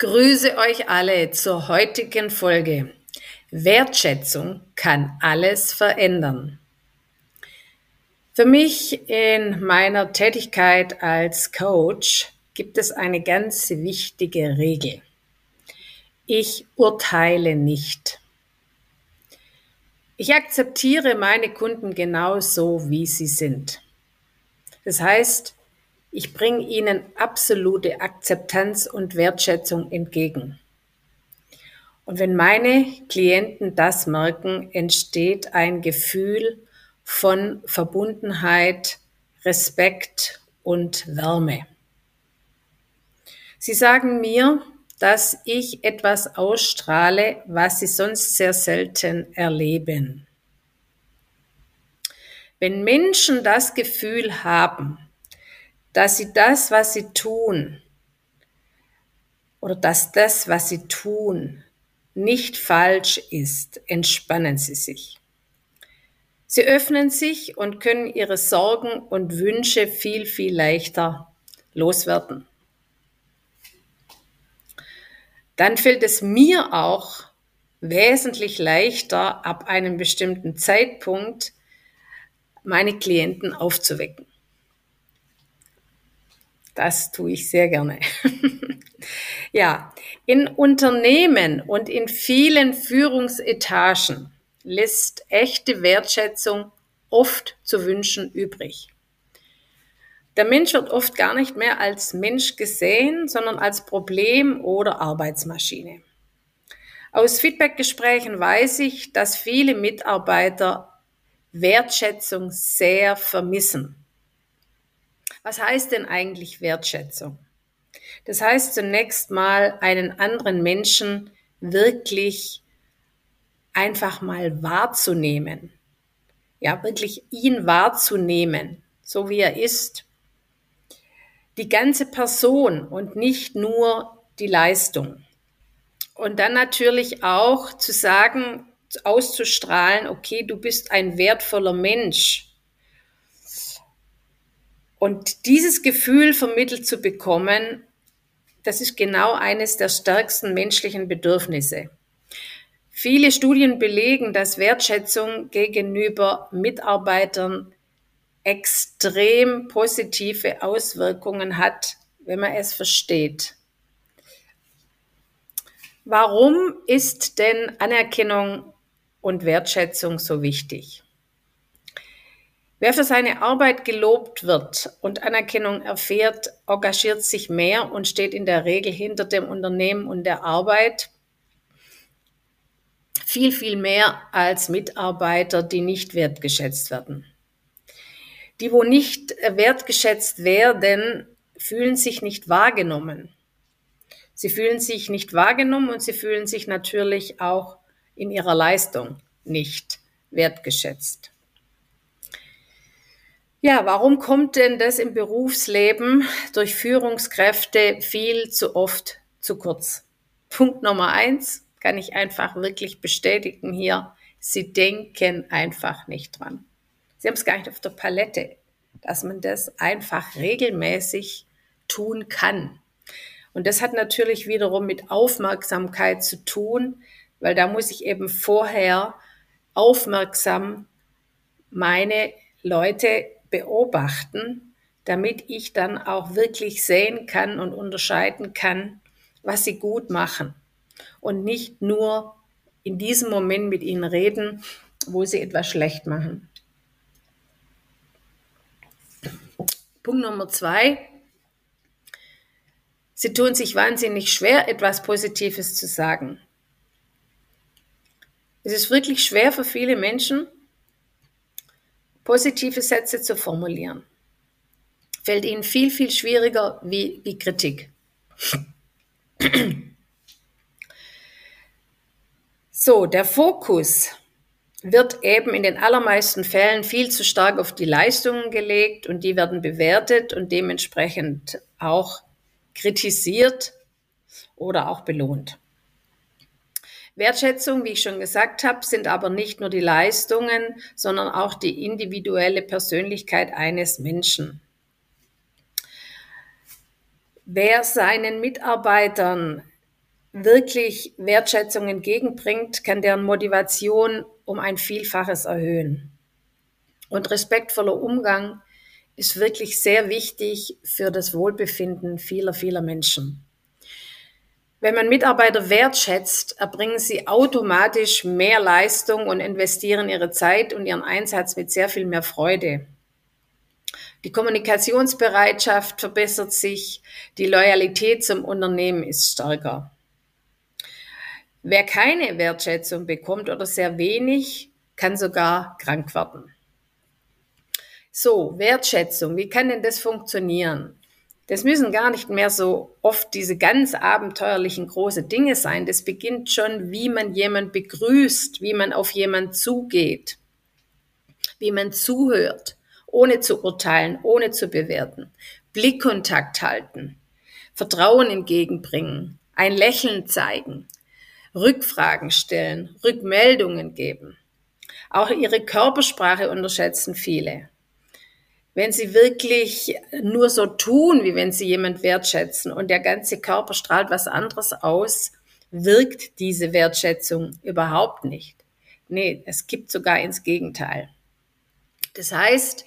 Grüße euch alle zur heutigen Folge. Wertschätzung kann alles verändern. Für mich in meiner Tätigkeit als Coach gibt es eine ganz wichtige Regel. Ich urteile nicht. Ich akzeptiere meine Kunden genauso, wie sie sind. Das heißt, ich bringe ihnen absolute Akzeptanz und Wertschätzung entgegen. Und wenn meine Klienten das merken, entsteht ein Gefühl von Verbundenheit, Respekt und Wärme. Sie sagen mir, dass ich etwas ausstrahle, was sie sonst sehr selten erleben. Wenn Menschen das Gefühl haben, dass sie das, was sie tun, oder dass das, was sie tun, nicht falsch ist, entspannen sie sich. Sie öffnen sich und können ihre Sorgen und Wünsche viel, viel leichter loswerden. Dann fällt es mir auch wesentlich leichter, ab einem bestimmten Zeitpunkt meine Klienten aufzuwecken. Das tue ich sehr gerne. ja, in Unternehmen und in vielen Führungsetagen lässt echte Wertschätzung oft zu wünschen übrig. Der Mensch wird oft gar nicht mehr als Mensch gesehen, sondern als Problem oder Arbeitsmaschine. Aus Feedbackgesprächen weiß ich, dass viele Mitarbeiter Wertschätzung sehr vermissen. Was heißt denn eigentlich Wertschätzung? Das heißt zunächst mal einen anderen Menschen wirklich einfach mal wahrzunehmen. Ja, wirklich ihn wahrzunehmen, so wie er ist. Die ganze Person und nicht nur die Leistung. Und dann natürlich auch zu sagen, auszustrahlen, okay, du bist ein wertvoller Mensch. Und dieses Gefühl vermittelt zu bekommen, das ist genau eines der stärksten menschlichen Bedürfnisse. Viele Studien belegen, dass Wertschätzung gegenüber Mitarbeitern extrem positive Auswirkungen hat, wenn man es versteht. Warum ist denn Anerkennung und Wertschätzung so wichtig? Wer für seine Arbeit gelobt wird und Anerkennung erfährt, engagiert sich mehr und steht in der Regel hinter dem Unternehmen und der Arbeit viel, viel mehr als Mitarbeiter, die nicht wertgeschätzt werden. Die, wo nicht wertgeschätzt werden, fühlen sich nicht wahrgenommen. Sie fühlen sich nicht wahrgenommen und sie fühlen sich natürlich auch in ihrer Leistung nicht wertgeschätzt. Ja, warum kommt denn das im Berufsleben durch Führungskräfte viel zu oft zu kurz? Punkt Nummer eins kann ich einfach wirklich bestätigen hier. Sie denken einfach nicht dran. Sie haben es gar nicht auf der Palette, dass man das einfach regelmäßig tun kann. Und das hat natürlich wiederum mit Aufmerksamkeit zu tun, weil da muss ich eben vorher aufmerksam meine Leute beobachten, damit ich dann auch wirklich sehen kann und unterscheiden kann, was sie gut machen und nicht nur in diesem Moment mit ihnen reden, wo sie etwas schlecht machen. Punkt Nummer zwei. Sie tun sich wahnsinnig schwer, etwas Positives zu sagen. Es ist wirklich schwer für viele Menschen, positive Sätze zu formulieren. Fällt ihnen viel, viel schwieriger wie, wie Kritik. So, der Fokus wird eben in den allermeisten Fällen viel zu stark auf die Leistungen gelegt und die werden bewertet und dementsprechend auch kritisiert oder auch belohnt. Wertschätzung, wie ich schon gesagt habe, sind aber nicht nur die Leistungen, sondern auch die individuelle Persönlichkeit eines Menschen. Wer seinen Mitarbeitern wirklich Wertschätzung entgegenbringt, kann deren Motivation um ein Vielfaches erhöhen. Und respektvoller Umgang ist wirklich sehr wichtig für das Wohlbefinden vieler, vieler Menschen. Wenn man Mitarbeiter wertschätzt, erbringen sie automatisch mehr Leistung und investieren ihre Zeit und ihren Einsatz mit sehr viel mehr Freude. Die Kommunikationsbereitschaft verbessert sich, die Loyalität zum Unternehmen ist stärker. Wer keine Wertschätzung bekommt oder sehr wenig, kann sogar krank werden. So, Wertschätzung, wie kann denn das funktionieren? Das müssen gar nicht mehr so oft diese ganz abenteuerlichen große Dinge sein. Das beginnt schon, wie man jemand begrüßt, wie man auf jemand zugeht, wie man zuhört, ohne zu urteilen, ohne zu bewerten, Blickkontakt halten, Vertrauen entgegenbringen, ein Lächeln zeigen, Rückfragen stellen, Rückmeldungen geben. Auch ihre Körpersprache unterschätzen viele. Wenn sie wirklich nur so tun, wie wenn sie jemand wertschätzen und der ganze Körper strahlt was anderes aus, wirkt diese Wertschätzung überhaupt nicht. Nee, es gibt sogar ins Gegenteil. Das heißt,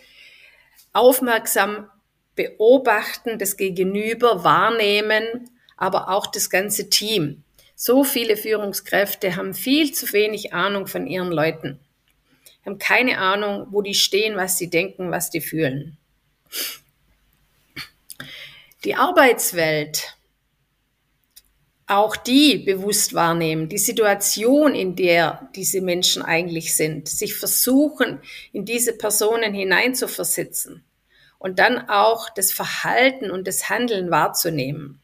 aufmerksam beobachten, das Gegenüber wahrnehmen, aber auch das ganze Team. So viele Führungskräfte haben viel zu wenig Ahnung von ihren Leuten, haben keine Ahnung, wo die stehen, was sie denken, was die fühlen. Die Arbeitswelt, auch die bewusst wahrnehmen, die Situation, in der diese Menschen eigentlich sind, sich versuchen, in diese Personen hineinzuversitzen und dann auch das Verhalten und das Handeln wahrzunehmen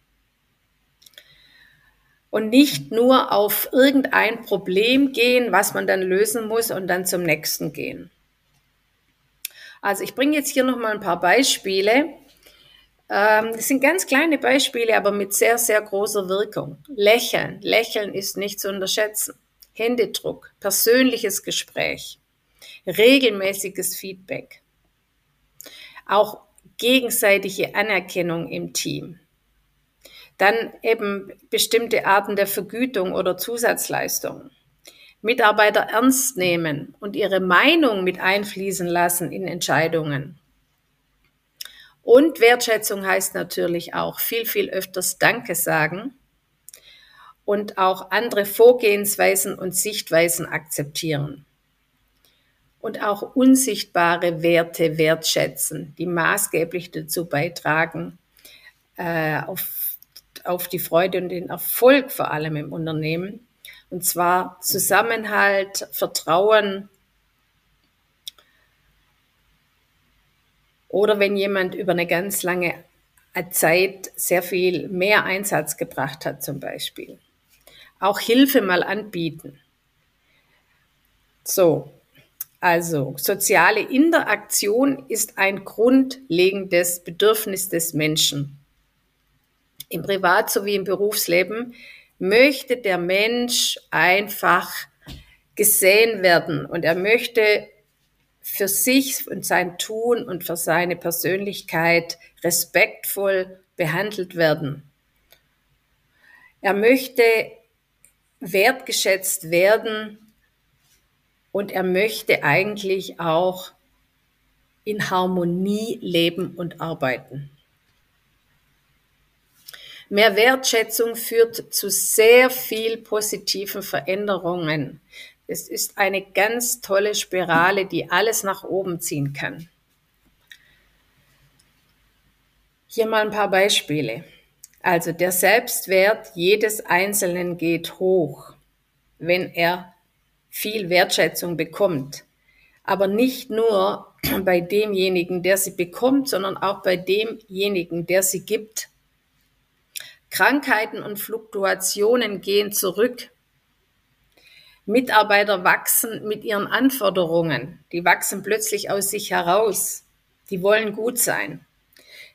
und nicht nur auf irgendein Problem gehen, was man dann lösen muss und dann zum nächsten gehen. Also ich bringe jetzt hier noch mal ein paar Beispiele. Ähm, das sind ganz kleine Beispiele, aber mit sehr, sehr großer Wirkung. Lächeln. Lächeln ist nicht zu unterschätzen. Händedruck, persönliches Gespräch, regelmäßiges Feedback, auch gegenseitige Anerkennung im Team. Dann eben bestimmte Arten der Vergütung oder Zusatzleistungen. Mitarbeiter ernst nehmen und ihre Meinung mit einfließen lassen in Entscheidungen. Und Wertschätzung heißt natürlich auch viel, viel öfters Danke sagen und auch andere Vorgehensweisen und Sichtweisen akzeptieren. Und auch unsichtbare Werte wertschätzen, die maßgeblich dazu beitragen, äh, auf auf die Freude und den Erfolg vor allem im Unternehmen. Und zwar Zusammenhalt, Vertrauen. Oder wenn jemand über eine ganz lange Zeit sehr viel mehr Einsatz gebracht hat zum Beispiel. Auch Hilfe mal anbieten. So, also soziale Interaktion ist ein grundlegendes Bedürfnis des Menschen im Privat- sowie im Berufsleben, möchte der Mensch einfach gesehen werden und er möchte für sich und sein Tun und für seine Persönlichkeit respektvoll behandelt werden. Er möchte wertgeschätzt werden und er möchte eigentlich auch in Harmonie leben und arbeiten. Mehr Wertschätzung führt zu sehr viel positiven Veränderungen. Es ist eine ganz tolle Spirale, die alles nach oben ziehen kann. Hier mal ein paar Beispiele. Also der Selbstwert jedes Einzelnen geht hoch, wenn er viel Wertschätzung bekommt. Aber nicht nur bei demjenigen, der sie bekommt, sondern auch bei demjenigen, der sie gibt. Krankheiten und Fluktuationen gehen zurück. Mitarbeiter wachsen mit ihren Anforderungen. Die wachsen plötzlich aus sich heraus. Die wollen gut sein.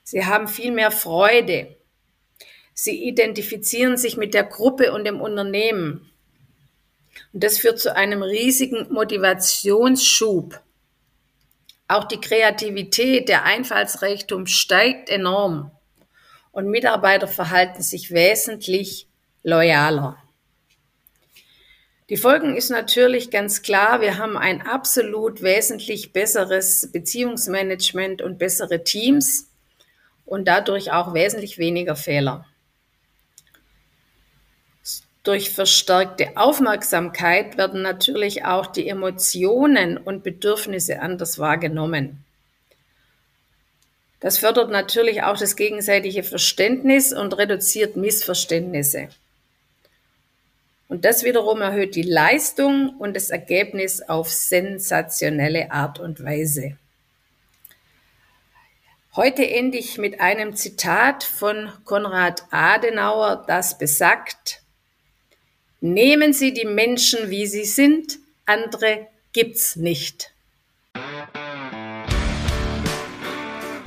Sie haben viel mehr Freude. Sie identifizieren sich mit der Gruppe und dem Unternehmen. Und das führt zu einem riesigen Motivationsschub. Auch die Kreativität, der Einfallsreichtum steigt enorm und Mitarbeiter verhalten sich wesentlich loyaler. Die Folgen ist natürlich ganz klar, wir haben ein absolut wesentlich besseres Beziehungsmanagement und bessere Teams und dadurch auch wesentlich weniger Fehler. Durch verstärkte Aufmerksamkeit werden natürlich auch die Emotionen und Bedürfnisse anders wahrgenommen. Das fördert natürlich auch das gegenseitige Verständnis und reduziert Missverständnisse. Und das wiederum erhöht die Leistung und das Ergebnis auf sensationelle Art und Weise. Heute ende ich mit einem Zitat von Konrad Adenauer, das besagt, Nehmen Sie die Menschen, wie sie sind, andere gibt's nicht.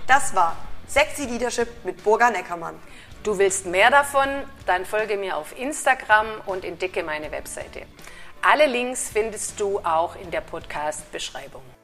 Das war Sexy Leadership mit Burga Neckermann. Du willst mehr davon? Dann folge mir auf Instagram und entdecke meine Webseite. Alle Links findest du auch in der Podcast-Beschreibung.